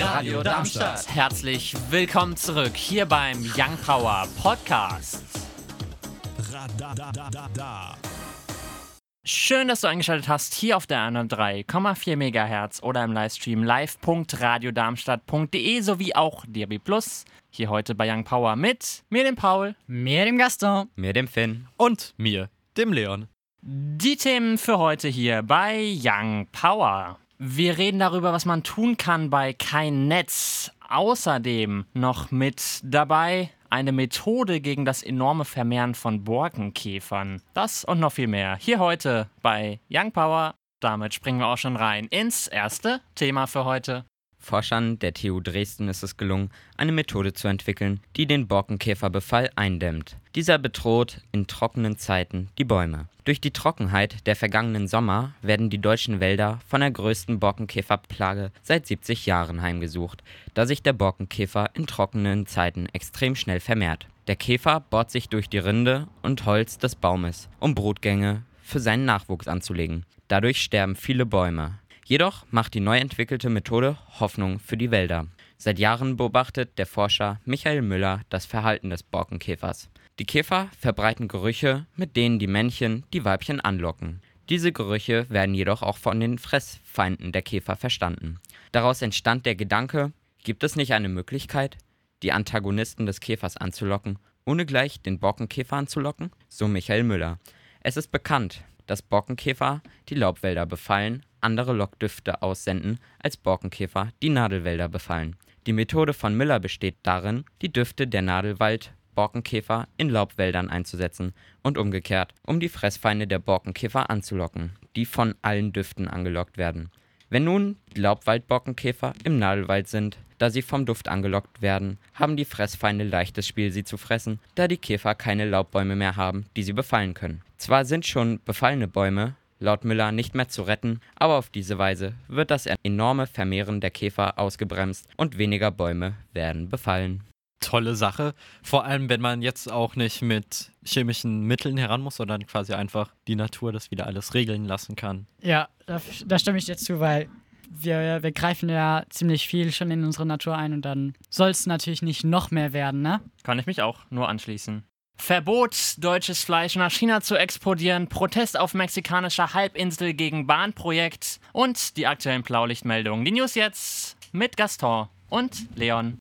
Radio Darmstadt. Herzlich willkommen zurück hier beim Young Power Podcast. Schön, dass du eingeschaltet hast hier auf der 103,4 MHz oder im Livestream live.radiodarmstadt.de sowie auch DRB Plus. Hier heute bei Young Power mit mir, dem Paul, mir, dem Gaston, mir, dem Finn und mir, dem Leon. Die Themen für heute hier bei Young Power. Wir reden darüber, was man tun kann bei kein Netz. Außerdem noch mit dabei eine Methode gegen das enorme Vermehren von Borkenkäfern. Das und noch viel mehr. Hier heute bei Young Power. Damit springen wir auch schon rein ins erste Thema für heute. Forschern der TU Dresden ist es gelungen, eine Methode zu entwickeln, die den Borkenkäferbefall eindämmt. Dieser bedroht in trockenen Zeiten die Bäume. Durch die Trockenheit der vergangenen Sommer werden die deutschen Wälder von der größten Borkenkäferplage seit 70 Jahren heimgesucht, da sich der Borkenkäfer in trockenen Zeiten extrem schnell vermehrt. Der Käfer bohrt sich durch die Rinde und Holz des Baumes, um Brutgänge für seinen Nachwuchs anzulegen. Dadurch sterben viele Bäume. Jedoch macht die neu entwickelte Methode Hoffnung für die Wälder. Seit Jahren beobachtet der Forscher Michael Müller das Verhalten des Borkenkäfers. Die Käfer verbreiten Gerüche, mit denen die Männchen die Weibchen anlocken. Diese Gerüche werden jedoch auch von den Fressfeinden der Käfer verstanden. Daraus entstand der Gedanke, gibt es nicht eine Möglichkeit, die Antagonisten des Käfers anzulocken, ohne gleich den Borkenkäfer anzulocken? So Michael Müller. Es ist bekannt, dass Borkenkäfer die Laubwälder befallen, andere Lockdüfte aussenden, als Borkenkäfer die Nadelwälder befallen. Die Methode von Miller besteht darin, die Düfte der Nadelwald Borkenkäfer in Laubwäldern einzusetzen und umgekehrt, um die Fressfeinde der Borkenkäfer anzulocken, die von allen Düften angelockt werden. Wenn nun die Laubwaldborkenkäfer im Nadelwald sind, da sie vom Duft angelockt werden, haben die Fressfeinde leichtes Spiel, sie zu fressen, da die Käfer keine Laubbäume mehr haben, die sie befallen können. Zwar sind schon befallene Bäume, laut Müller nicht mehr zu retten, aber auf diese Weise wird das enorme Vermehren der Käfer ausgebremst und weniger Bäume werden befallen tolle Sache. Vor allem, wenn man jetzt auch nicht mit chemischen Mitteln heran muss, sondern quasi einfach die Natur das wieder alles regeln lassen kann. Ja, da, da stimme ich dir zu, weil wir, wir greifen ja ziemlich viel schon in unsere Natur ein und dann soll es natürlich nicht noch mehr werden, ne? Kann ich mich auch nur anschließen. Verbot, deutsches Fleisch nach China zu exportieren, Protest auf mexikanischer Halbinsel gegen Bahnprojekt und die aktuellen Blaulichtmeldungen. Die News jetzt mit Gaston und Leon.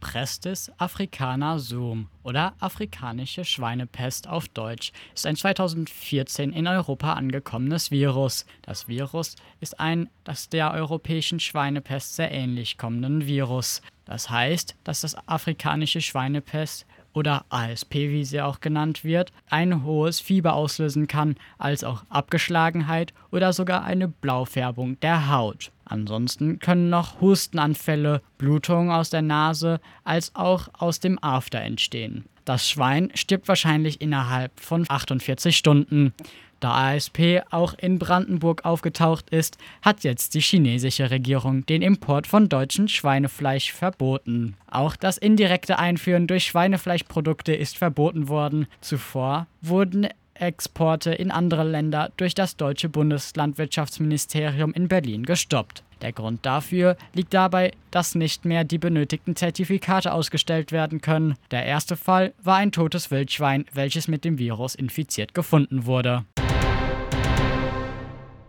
Prestes africana Zoom oder afrikanische Schweinepest auf Deutsch ist ein 2014 in Europa angekommenes Virus. Das Virus ist ein das der europäischen Schweinepest sehr ähnlich kommenden Virus. Das heißt, dass das afrikanische Schweinepest oder ASP, wie sie auch genannt wird, ein hohes Fieber auslösen kann, als auch Abgeschlagenheit oder sogar eine Blaufärbung der Haut. Ansonsten können noch Hustenanfälle, Blutungen aus der Nase als auch aus dem After entstehen. Das Schwein stirbt wahrscheinlich innerhalb von 48 Stunden. Da ASP auch in Brandenburg aufgetaucht ist, hat jetzt die chinesische Regierung den Import von deutschem Schweinefleisch verboten. Auch das indirekte Einführen durch Schweinefleischprodukte ist verboten worden. Zuvor wurden Exporte in andere Länder durch das deutsche Bundeslandwirtschaftsministerium in Berlin gestoppt. Der Grund dafür liegt dabei, dass nicht mehr die benötigten Zertifikate ausgestellt werden können. Der erste Fall war ein totes Wildschwein, welches mit dem Virus infiziert gefunden wurde.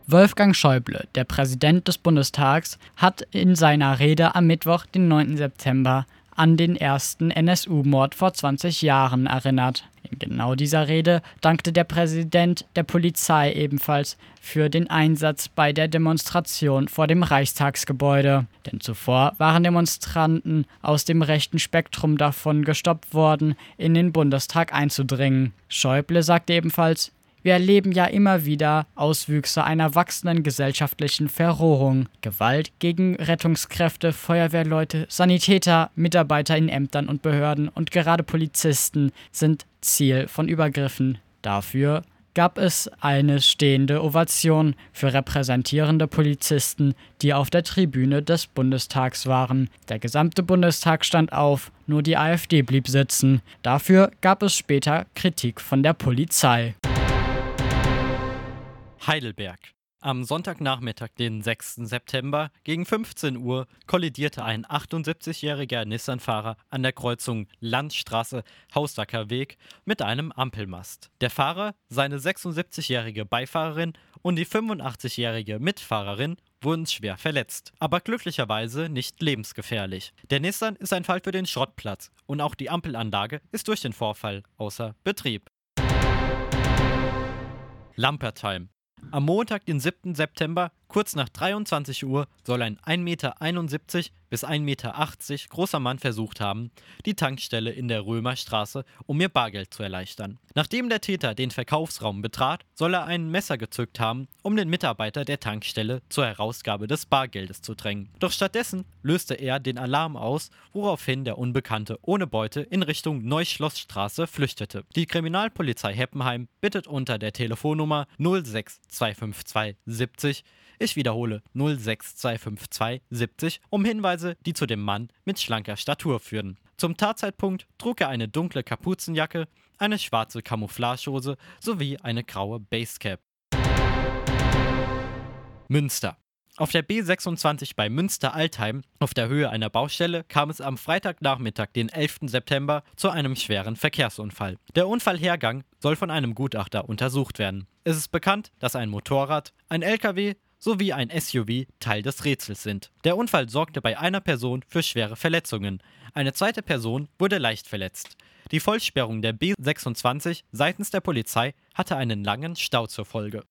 Wolfgang Schäuble, der Präsident des Bundestags, hat in seiner Rede am Mittwoch, den 9. September, an den ersten NSU-Mord vor 20 Jahren erinnert. In genau dieser Rede dankte der Präsident der Polizei ebenfalls für den Einsatz bei der Demonstration vor dem Reichstagsgebäude. Denn zuvor waren Demonstranten aus dem rechten Spektrum davon gestoppt worden, in den Bundestag einzudringen. Schäuble sagte ebenfalls, wir erleben ja immer wieder Auswüchse einer wachsenden gesellschaftlichen Verrohung. Gewalt gegen Rettungskräfte, Feuerwehrleute, Sanitäter, Mitarbeiter in Ämtern und Behörden und gerade Polizisten sind Ziel von Übergriffen. Dafür gab es eine stehende Ovation für repräsentierende Polizisten, die auf der Tribüne des Bundestags waren. Der gesamte Bundestag stand auf, nur die AfD blieb sitzen. Dafür gab es später Kritik von der Polizei. Heidelberg. Am Sonntagnachmittag, den 6. September, gegen 15 Uhr kollidierte ein 78-jähriger Nissan-Fahrer an der Kreuzung Landstraße Hausdacker Weg mit einem Ampelmast. Der Fahrer, seine 76-jährige Beifahrerin und die 85-jährige Mitfahrerin wurden schwer verletzt, aber glücklicherweise nicht lebensgefährlich. Der Nissan ist ein Fall für den Schrottplatz und auch die Ampelanlage ist durch den Vorfall außer Betrieb. Lampertheim. Am Montag, den 7. September, kurz nach 23 Uhr, soll ein 1,71 Meter bis 1,80 Meter großer Mann versucht haben, die Tankstelle in der Römerstraße, um mir Bargeld zu erleichtern. Nachdem der Täter den Verkaufsraum betrat, soll er ein Messer gezückt haben, um den Mitarbeiter der Tankstelle zur Herausgabe des Bargeldes zu drängen. Doch stattdessen löste er den Alarm aus, woraufhin der Unbekannte ohne Beute in Richtung Neuschlossstraße flüchtete. Die Kriminalpolizei Heppenheim bittet unter der Telefonnummer 06252 70 ich wiederhole 06252 70 um Hinweise, die zu dem Mann mit schlanker Statur führen. Zum Tatzeitpunkt trug er eine dunkle Kapuzenjacke, eine schwarze Camouflagehose sowie eine graue Basecap. Münster. Auf der B26 bei Münster-Altheim auf der Höhe einer Baustelle kam es am Freitagnachmittag, den 11. September, zu einem schweren Verkehrsunfall. Der Unfallhergang soll von einem Gutachter untersucht werden. Es ist bekannt, dass ein Motorrad, ein LKW sowie ein SUV Teil des Rätsels sind. Der Unfall sorgte bei einer Person für schwere Verletzungen. Eine zweite Person wurde leicht verletzt. Die Vollsperrung der B26 seitens der Polizei hatte einen langen Stau zur Folge.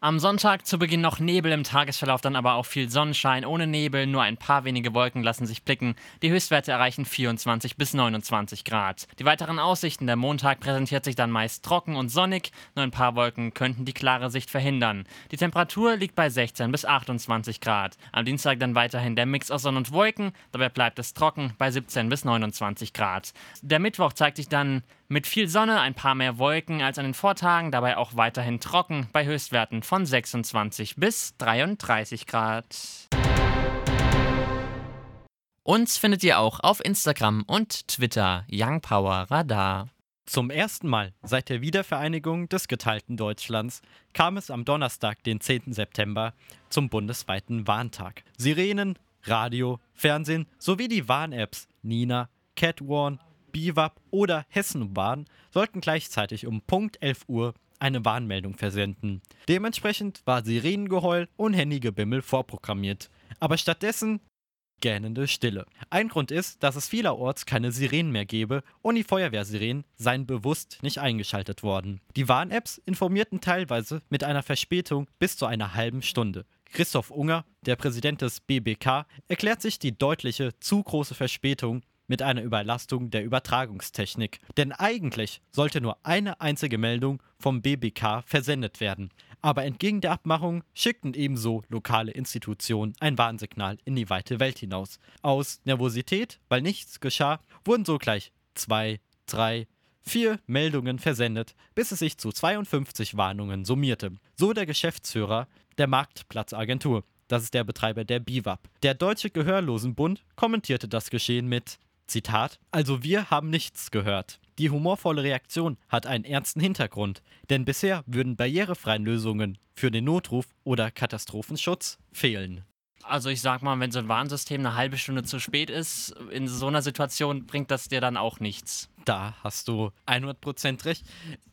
Am Sonntag zu Beginn noch Nebel im Tagesverlauf, dann aber auch viel Sonnenschein. Ohne Nebel, nur ein paar wenige Wolken lassen sich blicken. Die Höchstwerte erreichen 24 bis 29 Grad. Die weiteren Aussichten. Der Montag präsentiert sich dann meist trocken und sonnig. Nur ein paar Wolken könnten die klare Sicht verhindern. Die Temperatur liegt bei 16 bis 28 Grad. Am Dienstag dann weiterhin der Mix aus Sonne und Wolken. Dabei bleibt es trocken bei 17 bis 29 Grad. Der Mittwoch zeigt sich dann mit viel Sonne, ein paar mehr Wolken als an den Vortagen, dabei auch weiterhin trocken bei Höchstwerten von 26 bis 33 Grad. Uns findet ihr auch auf Instagram und Twitter Young Power Radar. Zum ersten Mal seit der Wiedervereinigung des geteilten Deutschlands kam es am Donnerstag, den 10. September, zum bundesweiten Warntag. Sirenen, Radio, Fernsehen sowie die Warn-Apps Nina, Catwarn, BIWAP oder Hessenbahn sollten gleichzeitig um Punkt 11 Uhr eine Warnmeldung versenden. Dementsprechend war Sirenengeheul und Handygebimmel vorprogrammiert. Aber stattdessen gähnende Stille. Ein Grund ist, dass es vielerorts keine Sirenen mehr gäbe und die Feuerwehrsirenen seien bewusst nicht eingeschaltet worden. Die Warn-Apps informierten teilweise mit einer Verspätung bis zu einer halben Stunde. Christoph Unger, der Präsident des BBK, erklärt sich die deutliche, zu große Verspätung mit einer Überlastung der Übertragungstechnik. Denn eigentlich sollte nur eine einzige Meldung vom BBK versendet werden. Aber entgegen der Abmachung schickten ebenso lokale Institutionen ein Warnsignal in die weite Welt hinaus. Aus Nervosität, weil nichts geschah, wurden sogleich zwei, drei, vier Meldungen versendet, bis es sich zu 52 Warnungen summierte. So der Geschäftsführer der Marktplatzagentur. Das ist der Betreiber der BIWAP. Der Deutsche Gehörlosenbund kommentierte das Geschehen mit Zitat, also wir haben nichts gehört. Die humorvolle Reaktion hat einen ernsten Hintergrund, denn bisher würden barrierefreien Lösungen für den Notruf oder Katastrophenschutz fehlen. Also ich sag mal, wenn so ein Warnsystem eine halbe Stunde zu spät ist, in so einer Situation bringt das dir dann auch nichts. Da hast du 100% recht.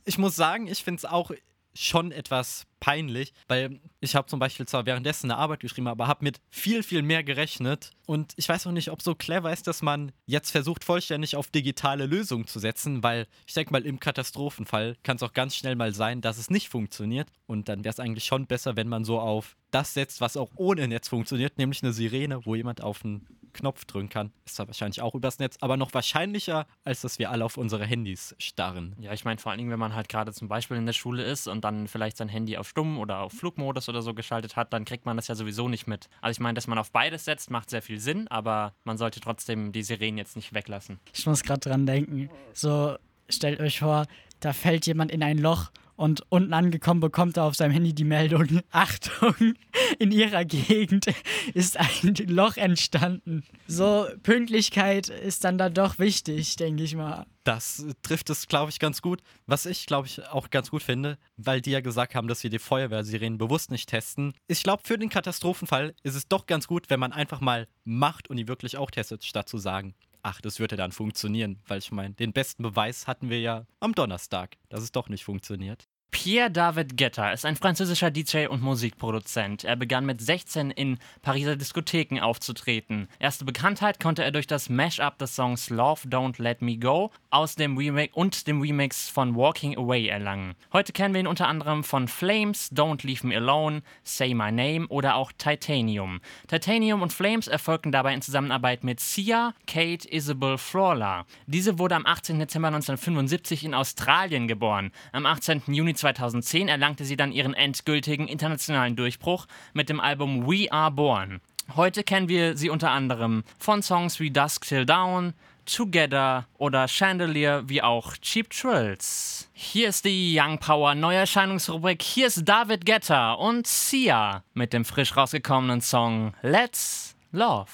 Ich muss sagen, ich finde es auch schon etwas peinlich, weil ich habe zum Beispiel zwar währenddessen eine Arbeit geschrieben, aber habe mit viel, viel mehr gerechnet. Und ich weiß auch nicht, ob so clever ist, dass man jetzt versucht, vollständig auf digitale Lösungen zu setzen, weil ich denke mal, im Katastrophenfall kann es auch ganz schnell mal sein, dass es nicht funktioniert. Und dann wäre es eigentlich schon besser, wenn man so auf das setzt, was auch ohne Netz funktioniert, nämlich eine Sirene, wo jemand auf einen Knopf drücken kann. Ist zwar wahrscheinlich auch übers Netz, aber noch wahrscheinlicher, als dass wir alle auf unsere Handys starren. Ja, ich meine vor allen Dingen, wenn man halt gerade zum Beispiel in der Schule ist und dann vielleicht sein Handy auf Stumm oder auf Flugmodus oder so geschaltet hat, dann kriegt man das ja sowieso nicht mit. Also ich meine, dass man auf beides setzt, macht sehr viel Sinn, aber man sollte trotzdem die Sirenen jetzt nicht weglassen. Ich muss gerade dran denken. So, stellt euch vor, da fällt jemand in ein Loch Und unten angekommen bekommt er auf seinem Handy die Meldung, Achtung, in ihrer Gegend ist ein Loch entstanden. So, Pünktlichkeit ist dann da doch wichtig, denke ich mal. Das trifft es, glaube ich, ganz gut. Was ich, glaube ich, auch ganz gut finde, weil die ja gesagt haben, dass wir die Feuerwehrsirenen bewusst nicht testen. Ich glaube, für den Katastrophenfall ist es doch ganz gut, wenn man einfach mal macht und die wirklich auch testet, statt zu sagen, ach, das würde dann funktionieren. Weil ich meine, den besten Beweis hatten wir ja am Donnerstag, dass es doch nicht funktioniert. Pierre David Guetta ist ein französischer DJ und Musikproduzent. Er begann mit 16 in Pariser Diskotheken aufzutreten. Erste Bekanntheit konnte er durch das Mash-up des Songs Love Don't Let Me Go aus dem Remake und dem Remix von Walking Away erlangen. Heute kennen wir ihn unter anderem von Flames, Don't Leave Me Alone, Say My Name oder auch Titanium. Titanium und Flames erfolgten dabei in Zusammenarbeit mit Sia, Kate Isabel Flawler. Diese wurde am 18. Dezember 1975 in Australien geboren. Am 18. Juni 2010 erlangte sie dann ihren endgültigen internationalen Durchbruch mit dem Album We Are Born. Heute kennen wir sie unter anderem von Songs wie Dusk Till Dawn, Together oder Chandelier wie auch Cheap Trills. Hier ist die Young Power Neuerscheinungsrubrik. Hier ist David Guetta und Sia mit dem frisch rausgekommenen Song Let's Love.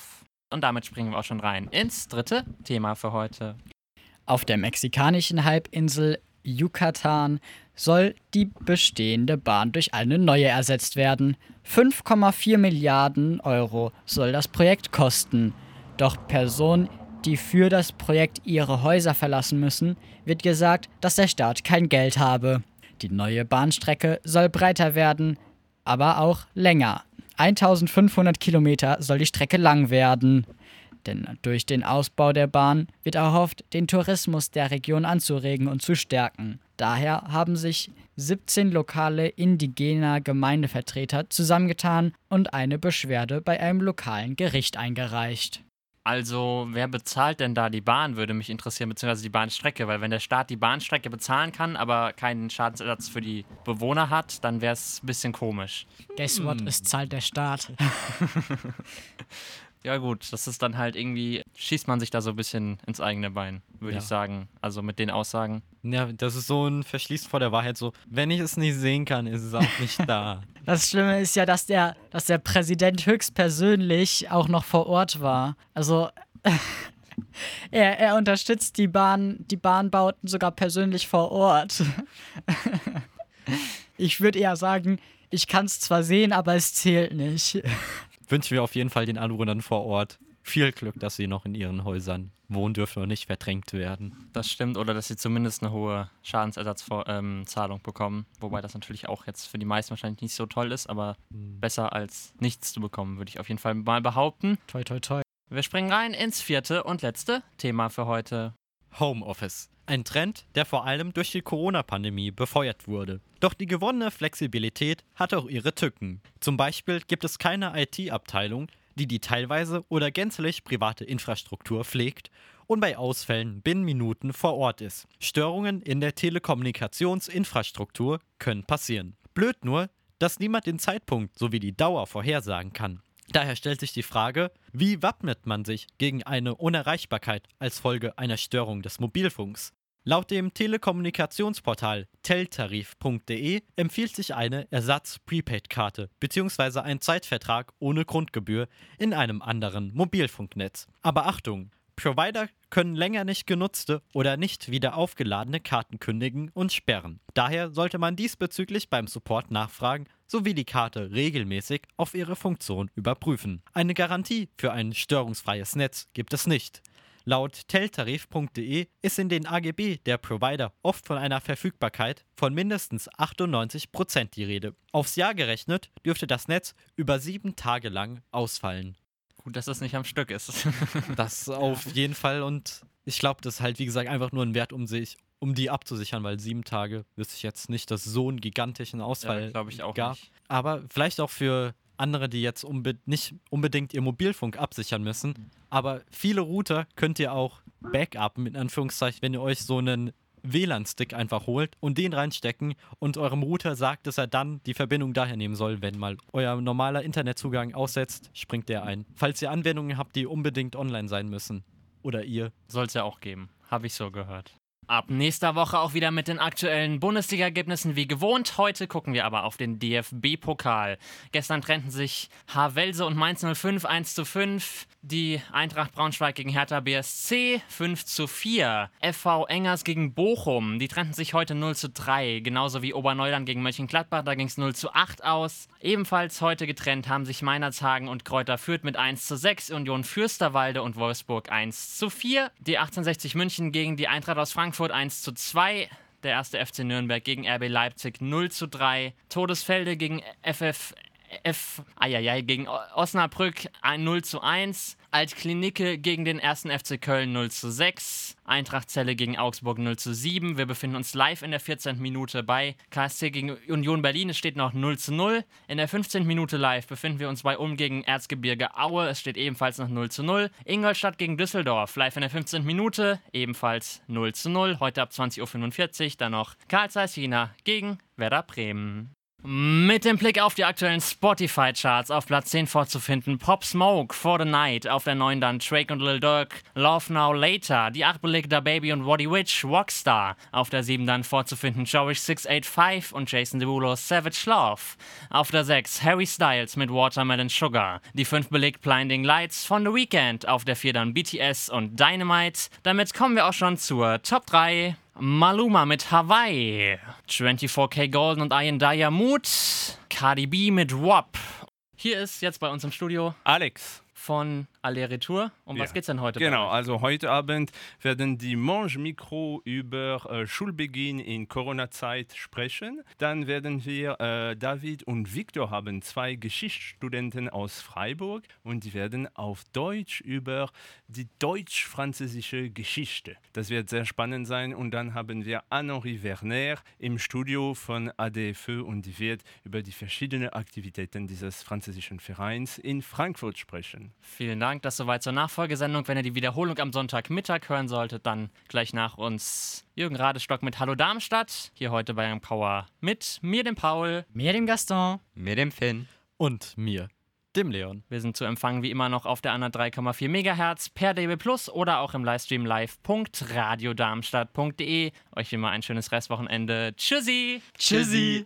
Und damit springen wir auch schon rein ins dritte Thema für heute. Auf der mexikanischen Halbinsel Yucatan soll die bestehende Bahn durch eine neue ersetzt werden. 5,4 Milliarden Euro soll das Projekt kosten. Doch Personen, die für das Projekt ihre Häuser verlassen müssen, wird gesagt, dass der Staat kein Geld habe. Die neue Bahnstrecke soll breiter werden, aber auch länger. 1500 Kilometer soll die Strecke lang werden. Denn durch den Ausbau der Bahn wird erhofft, den Tourismus der Region anzuregen und zu stärken. Daher haben sich 17 lokale indigener Gemeindevertreter zusammengetan und eine Beschwerde bei einem lokalen Gericht eingereicht. Also, wer bezahlt denn da die Bahn, würde mich interessieren, beziehungsweise die Bahnstrecke, weil wenn der Staat die Bahnstrecke bezahlen kann, aber keinen Schadensersatz für die Bewohner hat, dann wäre es ein bisschen komisch. Guess what? Es zahlt der Staat. Ja, gut, das ist dann halt irgendwie, schießt man sich da so ein bisschen ins eigene Bein, würde Ja. ich sagen. Also mit den Aussagen. Ja, das ist so ein Verschließ vor der Wahrheit. So, wenn ich es nicht sehen kann, ist es auch nicht da. Das Schlimme ist ja, dass der, dass der Präsident höchstpersönlich auch noch vor Ort war. Also er, er unterstützt die Bahn, die Bahnbauten sogar persönlich vor Ort. ich würde eher sagen, ich kann es zwar sehen, aber es zählt nicht. Wünschen wir auf jeden Fall den Anwohnern vor Ort viel Glück, dass sie noch in ihren Häusern wohnen dürfen und nicht verdrängt werden. Das stimmt, oder dass sie zumindest eine hohe Schadensersatzzahlung bekommen. Wobei das natürlich auch jetzt für die meisten wahrscheinlich nicht so toll ist, aber besser als nichts zu bekommen, würde ich auf jeden Fall mal behaupten. Toi, toi, toi. Wir springen rein ins vierte und letzte Thema für heute. Homeoffice. Ein Trend, der vor allem durch die Corona-Pandemie befeuert wurde. Doch die gewonnene Flexibilität hat auch ihre Tücken. Zum Beispiel gibt es keine IT-Abteilung, die die teilweise oder gänzlich private Infrastruktur pflegt und bei Ausfällen binnen Minuten vor Ort ist. Störungen in der Telekommunikationsinfrastruktur können passieren. Blöd nur, dass niemand den Zeitpunkt sowie die Dauer vorhersagen kann. Daher stellt sich die Frage, wie wappnet man sich gegen eine Unerreichbarkeit als Folge einer Störung des Mobilfunks? Laut dem Telekommunikationsportal teltarif.de empfiehlt sich eine Ersatz-Prepaid-Karte bzw. ein Zeitvertrag ohne Grundgebühr in einem anderen Mobilfunknetz. Aber Achtung! Provider können länger nicht genutzte oder nicht wieder aufgeladene Karten kündigen und sperren. Daher sollte man diesbezüglich beim Support nachfragen sowie die Karte regelmäßig auf ihre Funktion überprüfen. Eine Garantie für ein störungsfreies Netz gibt es nicht. Laut teltarif.de ist in den AGB der Provider oft von einer Verfügbarkeit von mindestens 98% die Rede. Aufs Jahr gerechnet dürfte das Netz über sieben Tage lang ausfallen. Gut, dass das nicht am Stück ist. Das auf jeden Fall und ich glaube, das ist halt wie gesagt einfach nur ein Wert, um sich, um die abzusichern, weil sieben Tage wüsste ich jetzt nicht, dass so einen gigantischen Ausfall auch gab. nicht. Aber vielleicht auch für andere, die jetzt unbe nicht unbedingt ihr Mobilfunk absichern müssen. Aber viele Router könnt ihr auch backupen, in Anführungszeichen, wenn ihr euch so einen WLAN-Stick einfach holt und den reinstecken und eurem Router sagt, dass er dann die Verbindung daher nehmen soll, wenn mal euer normaler Internetzugang aussetzt, springt der ein. Falls ihr Anwendungen habt, die unbedingt online sein müssen. Oder ihr. Soll es ja auch geben. Habe ich so gehört. Ab nächster Woche auch wieder mit den aktuellen Bundesliga-Ergebnissen wie gewohnt. Heute gucken wir aber auf den DFB-Pokal. Gestern trennten sich Havelse und Mainz 05 1 zu 5. Die Eintracht Braunschweig gegen Hertha BSC 5 zu 4. FV Engers gegen Bochum. Die trennten sich heute 0 zu 3. Genauso wie Oberneuland gegen Mönchengladbach. Da ging es 0 zu 8 aus. Ebenfalls heute getrennt haben sich Meinerzhagen und Kräuter Fürth mit 1 zu 6. Union Fürsterwalde und Wolfsburg 1 zu 4. Die 1860 München gegen die Eintracht aus Frankfurt 1 zu 2. Der erste FC Nürnberg gegen RB Leipzig 0 zu 3. Todesfelde gegen FF F, ai, gegen Osnabrück ein 0 zu 1. Altklinike gegen den 1. FC Köln 0 zu 6. Eintracht Zelle gegen Augsburg 0 zu 7. Wir befinden uns live in der 14. Minute bei KSC gegen Union Berlin. Es steht noch 0 zu 0. In der 15. Minute live befinden wir uns bei Um gegen Erzgebirge Aue. Es steht ebenfalls noch 0 zu 0. Ingolstadt gegen Düsseldorf. Live in der 15. Minute. Ebenfalls 0 zu 0. Heute ab 20.45 Uhr. Dann noch Karl Zeiss Jena gegen Werder Bremen. Mit dem Blick auf die aktuellen Spotify-Charts auf Platz 10 vorzufinden Pop Smoke, For the Night, auf der 9 dann Drake und Lil Durk, Love Now Later, die 8 belegte Da Baby und Waddy Witch, Rockstar, auf der 7 dann vorzufinden Jowish 685 und Jason Derulo Savage Love, auf der 6 Harry Styles mit Watermelon Sugar, die 5 belegt Blinding Lights von The Weeknd, auf der 4 dann BTS und Dynamite. Damit kommen wir auch schon zur Top 3. Maluma mit Hawaii, 24K Golden und Ian Dyer Mood, Cardi B mit WAP. Hier ist jetzt bei uns im Studio Alex. von Aller Retour. Um ja. was geht's denn heute? Genau, also heute Abend werden die Mange Mikro über äh, Schulbeginn in Corona-Zeit sprechen. Dann werden wir äh, David und Victor haben, zwei Geschichtsstudenten aus Freiburg und die werden auf Deutsch über die deutsch-französische Geschichte. Das wird sehr spannend sein und dann haben wir Anne-Henri Werner im Studio von ADFE und die wird über die verschiedenen Aktivitäten dieses französischen Vereins in Frankfurt sprechen. Vielen Dank. Dank. Das soweit zur Nachfolgesendung. Wenn ihr die Wiederholung am Sonntagmittag hören solltet, dann gleich nach uns Jürgen Radestock mit Hallo Darmstadt. Hier heute bei Young Power mit mir, dem Paul, mir, dem Gaston, mir, dem Finn und mir, dem Leon. Wir sind zu empfangen wie immer noch auf der 103,4 MHz per DB Plus oder auch im Livestream live.radiodarmstadt.de. Euch immer ein schönes Restwochenende. Tschüssi! Tschüssi!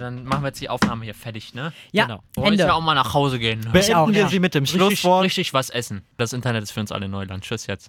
Dann machen wir jetzt die Aufnahme hier fertig, ne? Ja, genau. Wollen wir auch mal nach Hause gehen. Beenden wir sie mit dem Richtig, Schlusswort. richtig was essen. Das Internet ist für uns alle Neuland. Tschüss jetzt.